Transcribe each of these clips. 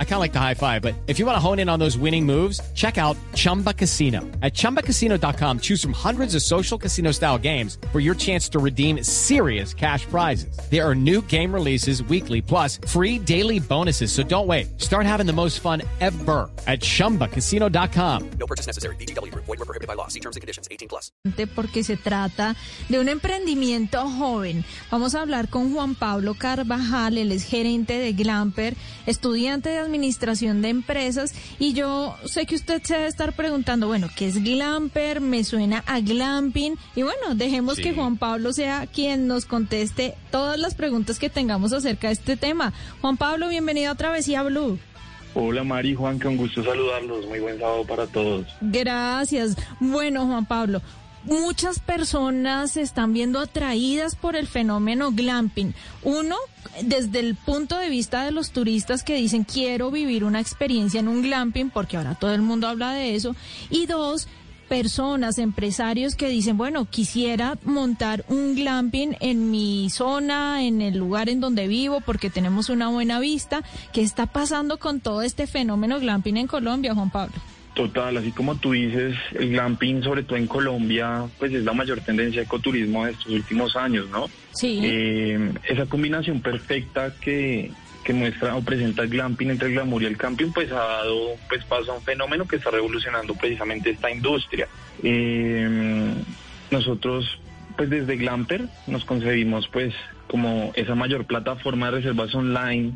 I kind of like the high five, but if you want to hone in on those winning moves, check out Chumba Casino. At ChumbaCasino.com, choose from hundreds of social casino style games for your chance to redeem serious cash prizes. There are new game releases weekly, plus free daily bonuses. So don't wait. Start having the most fun ever at ChumbaCasino.com. No purchase necessary. BGW. Void were prohibited by law. See terms and conditions. 18 plus. Porque se trata de un emprendimiento joven. Vamos a hablar con Juan Pablo Carvajal, él es gerente de Glamper, estudiante de administración de empresas y yo sé que usted se debe estar preguntando, bueno, ¿qué es Glamper? Me suena a glamping y bueno, dejemos Sí. que Juan Pablo sea quien nos conteste todas las preguntas que tengamos acerca de este tema. Juan Pablo, bienvenido a Travesía Blue. Hola Mari, Juan, que un gusto saludarlos. Muy buen sábado para todos. Gracias. Bueno, Juan Pablo, muchas personas se están viendo atraídas por el fenómeno glamping. Uno, desde el punto de vista de los turistas que dicen quiero vivir una experiencia en un glamping, porque ahora todo el mundo habla de eso. Y dos, personas, empresarios que dicen, bueno, quisiera montar un glamping en mi zona, en el lugar en donde vivo, porque tenemos una buena vista. ¿Qué está pasando con todo este fenómeno glamping en Colombia, Juan Pablo? Total, así como tú dices, el glamping, sobre todo en Colombia, pues es la mayor tendencia de ecoturismo de estos últimos años, ¿no? Sí. Eh, esa combinación perfecta que, que muestra o presenta el glamping entre el glamour y el camping, pues ha dado pues paso a un fenómeno que está revolucionando precisamente esta industria. Eh, nosotros, pues desde Glamper, nos concebimos pues como esa mayor plataforma de reservas online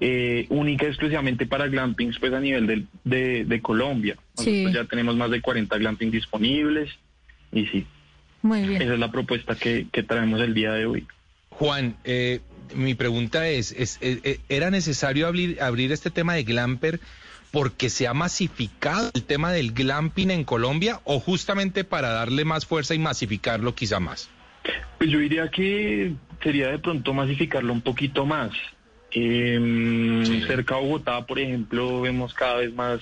eh, única y exclusivamente para glampings pues a nivel del- de, de Colombia. Sí. Nosotros ya tenemos más de 40 glampings disponibles y sí, Muy bien. esa es la propuesta que, que traemos el día de hoy. Juan, eh, mi pregunta es, es, eh, eh, ¿era necesario abrir, abrir este tema de Glamper porque se ha masificado el tema del glamping en Colombia o justamente para darle más fuerza y masificarlo quizá más? Pues yo diría que sería de pronto masificarlo un poquito más. Eh, Sí. Cerca a Bogotá, por ejemplo, vemos cada vez más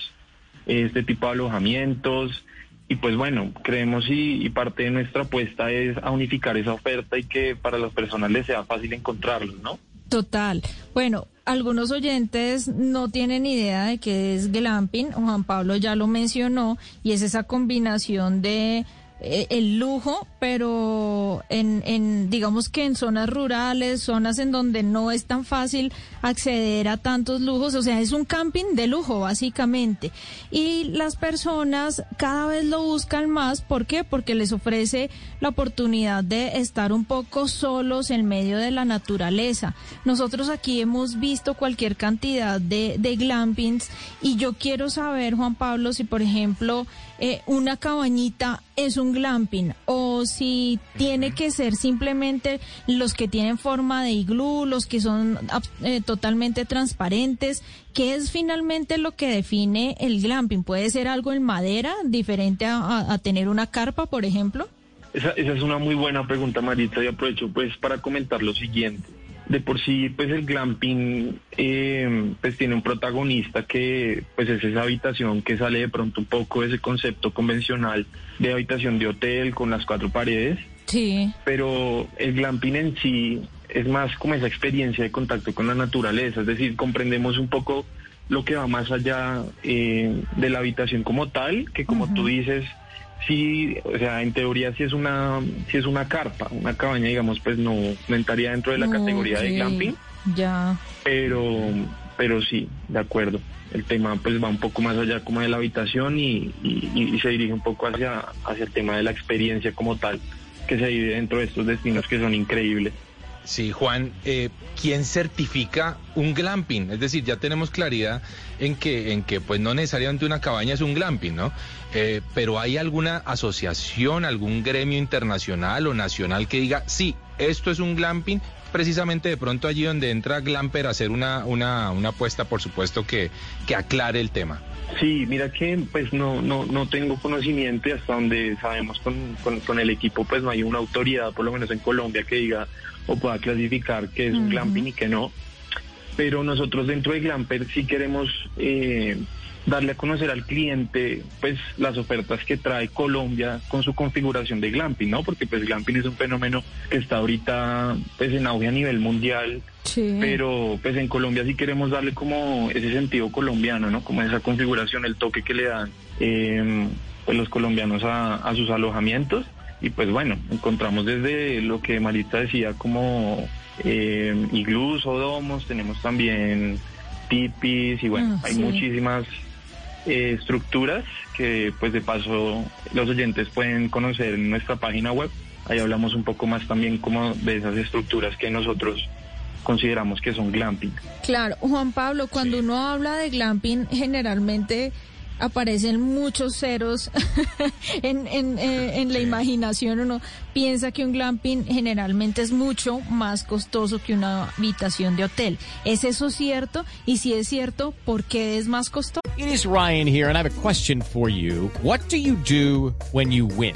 eh, este tipo de alojamientos y pues bueno, creemos y, y parte de nuestra apuesta es a unificar esa oferta y que para las personas les sea fácil encontrarlos, ¿no? Total. Bueno, algunos oyentes no tienen idea de qué es glamping. Juan Pablo ya lo mencionó y es esa combinación de el lujo, pero en, en digamos que en zonas rurales, zonas en donde no es tan fácil acceder a tantos lujos, o sea, es un camping de lujo básicamente. Y las personas cada vez lo buscan más, ¿por qué? Porque les ofrece la oportunidad de estar un poco solos en medio de la naturaleza. Nosotros aquí hemos visto cualquier cantidad de, de glampings y yo quiero saber, Juan Pablo, si por ejemplo eh, una cabañita es un glamping o si tiene que ser simplemente los que tienen forma de iglú, los que son eh, totalmente transparentes. ¿Qué es finalmente lo que define el glamping? ¿Puede ser algo en madera, diferente a, a- a tener una carpa, por ejemplo? Esa, esa es una muy buena pregunta, Marita, y aprovecho pues para comentar lo siguiente. De por sí, pues el glamping eh, pues tiene un protagonista que pues es esa habitación que sale de pronto un poco de ese concepto convencional de habitación de hotel con las cuatro paredes, Sí. pero el glamping en sí es más como esa experiencia de contacto con la naturaleza, es decir, comprendemos un poco lo que va más allá eh, de la habitación como tal, que como tú dices, sí, o sea, en teoría sí es una, sí es una carpa, una cabaña, digamos, pues no, no entraría dentro de la categoría de glamping, Ya. pero, pero sí, de acuerdo. El tema pues va un poco más allá como de la habitación y, y- y se dirige un poco hacia, hacia el tema de la experiencia como tal, que se vive dentro de estos destinos que son increíbles. Sí, Juan, eh, ¿quién certifica un glamping? Es decir, ya tenemos claridad en que, en que pues no necesariamente una cabaña es un glamping, ¿no? Eh, pero ¿hay alguna asociación, algún gremio internacional o nacional que diga, sí, esto es un glamping? Precisamente de pronto allí donde entra Glamper a hacer una, una, una apuesta, por supuesto, que, que aclare el tema. Sí, mira que pues no, no, no tengo conocimiento y hasta donde sabemos con, con, con el equipo pues no hay una autoridad, por lo menos en Colombia, que diga o pueda clasificar que es un Ujú. glamping y que no. Pero nosotros dentro de Glamper sí queremos eh, darle a conocer al cliente pues las ofertas que trae Colombia con su configuración de glamping, ¿no? Porque pues glamping es un fenómeno que está ahorita pues en auge a nivel mundial, Sí. pero pues en Colombia sí queremos darle como ese sentido colombiano, ¿no? Como esa configuración, el toque que le dan eh, pues los colombianos a, a sus alojamientos y pues bueno, encontramos desde lo que Marita decía como eh, iglús o domos, tenemos también tipis y bueno, Ah, hay sí. muchísimas eh, estructuras que pues de paso los oyentes pueden conocer en nuestra página web. Ahí hablamos un poco más también como de esas estructuras que nosotros consideramos que son glamping. Claro, Juan Pablo, cuando uno habla de glamping, generalmente aparecen muchos ceros en, en, eh, en la imaginación. Uno piensa que un glamping generalmente es mucho más costoso que una habitación de hotel. ¿Es eso cierto? Y si es cierto, ¿por qué es más costoso? It is Ryan here, and I have a question for you. What do you do when you win?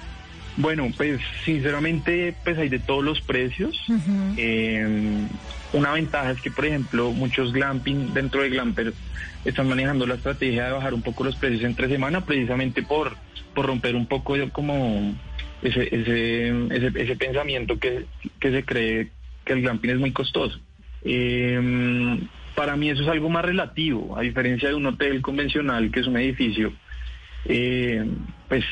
Bueno, pues sinceramente, pues hay de todos los precios. Eh, una ventaja es que, por ejemplo, muchos glamping dentro de Glamper están manejando la estrategia de bajar un poco los precios entre semana, precisamente por, por romper un poco como ese, ese, ese, ese pensamiento que, que se cree que el glamping es muy costoso. Eh, para mí eso es algo más relativo, a diferencia de un hotel convencional que es un edificio, eh, pues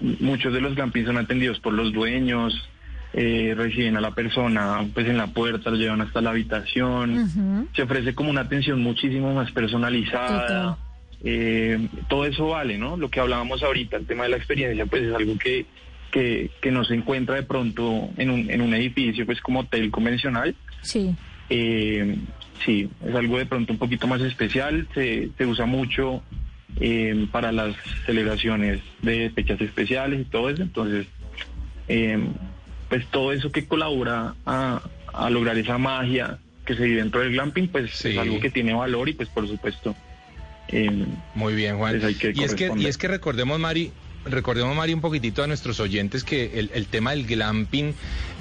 muchos de los glampings son atendidos por los dueños, eh, reciben a la persona pues en la puerta, lo llevan hasta la habitación, se ofrece como una atención muchísimo más personalizada. Eh, todo eso vale, ¿no? Lo que hablábamos ahorita, el tema de la experiencia, pues es algo que, que, que no se encuentra de pronto en un, en un edificio, pues como hotel convencional. Sí. Eh, sí, es algo de pronto un poquito más especial, se, se usa mucho eh, para las celebraciones de fechas especiales y todo eso, entonces, eh, pues todo eso que colabora a, a lograr esa magia que se vive dentro del glamping, pues Sí. es algo que tiene valor y pues por supuesto... eh, Muy bien, Juan. Pues hay que y, es que, y es que recordemos, Mari, recordemos, Mari, un poquitito a nuestros oyentes que el, el tema del glamping,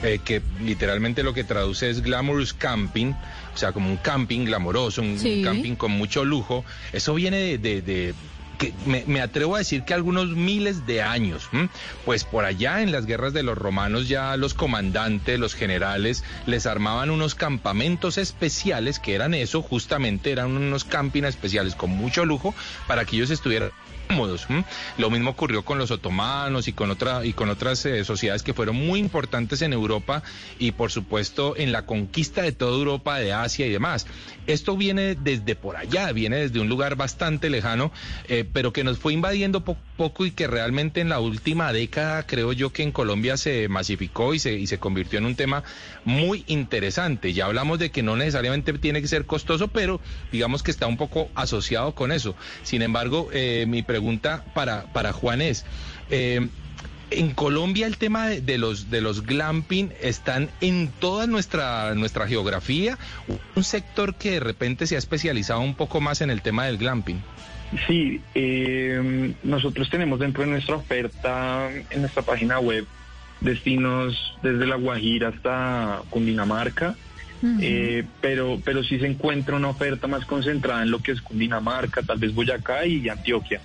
eh, que literalmente lo que traduce es glamorous camping, o sea, como un camping glamoroso, un Sí. camping con mucho lujo, eso viene de... de- de- que me, me atrevo a decir que algunos miles de años, ¿m? pues por allá en las guerras de los romanos ya los comandantes, los generales, les armaban unos campamentos especiales que eran eso, justamente eran unos camping especiales con mucho lujo para que ellos estuvieran cómodos. Lo mismo ocurrió con los otomanos y con otra y con otras eh, sociedades que fueron muy importantes en Europa y por supuesto en la conquista de toda Europa, de Asia y demás. Esto viene desde por allá, viene desde un lugar bastante lejano, eh, pero que nos fue invadiendo po- poco y que realmente en la última década creo yo que en Colombia se masificó y se, y se convirtió en un tema muy interesante. Ya hablamos de que no necesariamente tiene que ser costoso, pero digamos que está un poco asociado con eso. Sin embargo, eh, mi pregunta para, para Juan es... eh, en Colombia el tema de, de los de los glamping están en toda nuestra nuestra geografía, un sector que de repente se ha especializado un poco más en el tema del glamping. Sí, eh, nosotros tenemos dentro de nuestra oferta, en nuestra página web, destinos desde La Guajira hasta Cundinamarca, eh, pero, pero sí se encuentra una oferta más concentrada en lo que es Cundinamarca, tal vez Boyacá y Antioquia.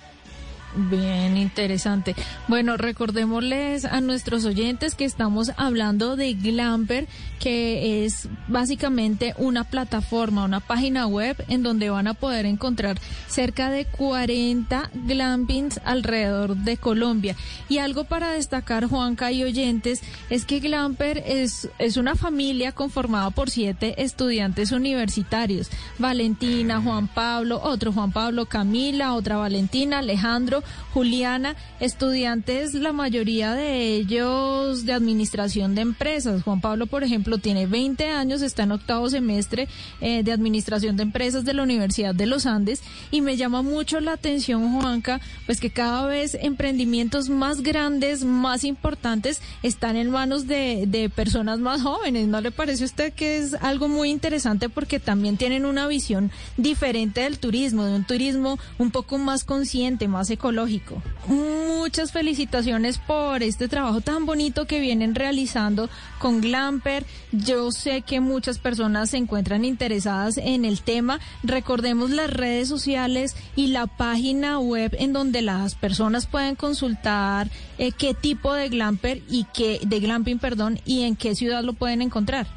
Bien, interesante. Bueno, recordémosles a nuestros oyentes que estamos hablando de Glamper, que es básicamente una plataforma, una página web en donde van a poder encontrar cerca de 40 glampings alrededor de Colombia. Y algo para destacar, Juanca y oyentes, es que Glamper es, es una familia conformada por siete estudiantes universitarios. Valentina, Juan Pablo, otro Juan Pablo, Camila, otra Valentina, Alejandro Juliana, estudiantes, la mayoría de ellos de administración de empresas. Juan Pablo, por ejemplo, tiene 20 años, está en octavo semestre eh, de administración de empresas de la Universidad de los Andes y me llama mucho la atención, Juanca, pues que cada vez emprendimientos más grandes, más importantes, están en manos de, de personas más jóvenes. ¿No le parece a usted que es algo muy interesante porque también tienen una visión diferente del turismo, de un turismo un poco más consciente, más ecológico? Muchas felicitaciones por este trabajo tan bonito que vienen realizando con Glamper. Yo sé que muchas personas se encuentran interesadas en el tema. Recordemos las redes sociales y la página web en donde las personas pueden consultar eh, qué tipo de Glamper y qué de glamping, perdón, y en qué ciudad lo pueden encontrar.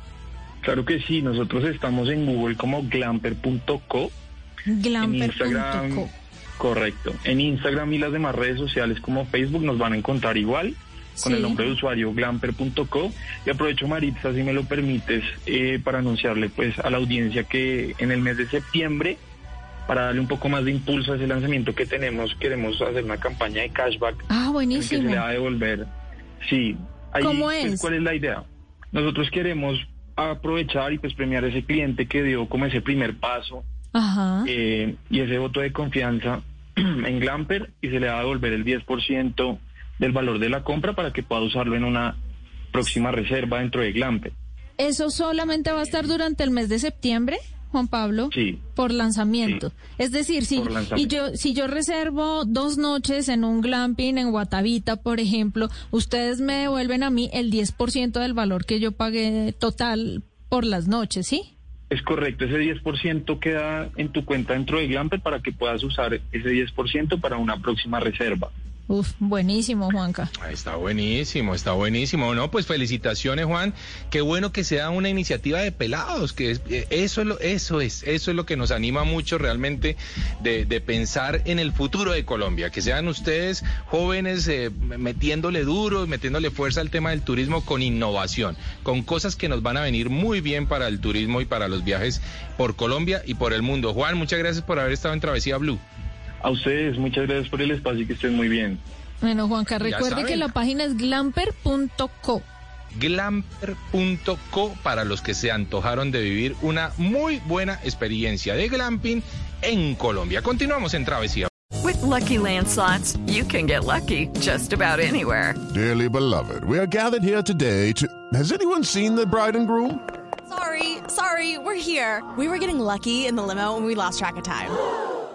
Claro que sí, nosotros estamos en Google como glamper.co. Glamper.co. Correcto. En Instagram y las demás redes sociales como Facebook nos van a encontrar igual con Sí. el nombre de usuario glamper.co. Y aprovecho, Maritza, si me lo permites, eh, para anunciarle pues a la audiencia que en el mes de septiembre, para darle un poco más de impulso a ese lanzamiento que tenemos, queremos hacer una campaña de cashback Ah, en que se buenísimo. le va a devolver. Sí. Ahí, ¿Cómo pues, es? ¿Cuál es la idea? Nosotros queremos aprovechar y pues premiar a ese cliente que dio como ese primer paso Ajá. eh, y ese voto de confianza en Glamper y se le va a devolver el 10% del valor de la compra para que pueda usarlo en una próxima reserva dentro de Glamper. ¿Eso solamente va a estar durante el mes de septiembre, Juan Pablo? Sí. Por lanzamiento. Sí. Es decir, si, y yo, si yo reservo dos noches en un glamping en Guatavita, por ejemplo, ustedes me devuelven a mí el 10% del valor que yo pagué total por las noches, ¿sí? Es correcto, ese 10% queda en tu cuenta dentro de Glamper para que puedas usar ese 10% para una próxima reserva. Uf, buenísimo, Juanca. Está buenísimo, está buenísimo. No, pues felicitaciones, Juan. Qué bueno que sea una iniciativa de pelados, que es- eh, eso es lo, eso es, eso es lo que nos anima mucho realmente de, pensar en el futuro de Colombia. Que sean ustedes jóvenes eh, metiéndole duro, metiéndole fuerza al tema del turismo con innovación, con cosas que nos van a venir muy bien para el turismo y para los viajes por Colombia y por el mundo. Juan, muchas gracias por haber estado en Travesía Blue. A ustedes, muchas gracias por el espacio y que estén muy bien. Bueno, Juanca, recuerde que la página es glamper.co. glamper.co para los que se antojaron de vivir una muy buena experiencia de glamping en Colombia. Continuamos en Travesía. With Lucky Land slots, you can get lucky just about anywhere. Dearly beloved, we are gathered here today to. Has anyone seen the bride and groom? Sorry, sorry, we're here. We were getting lucky in the limo and we lost track of time.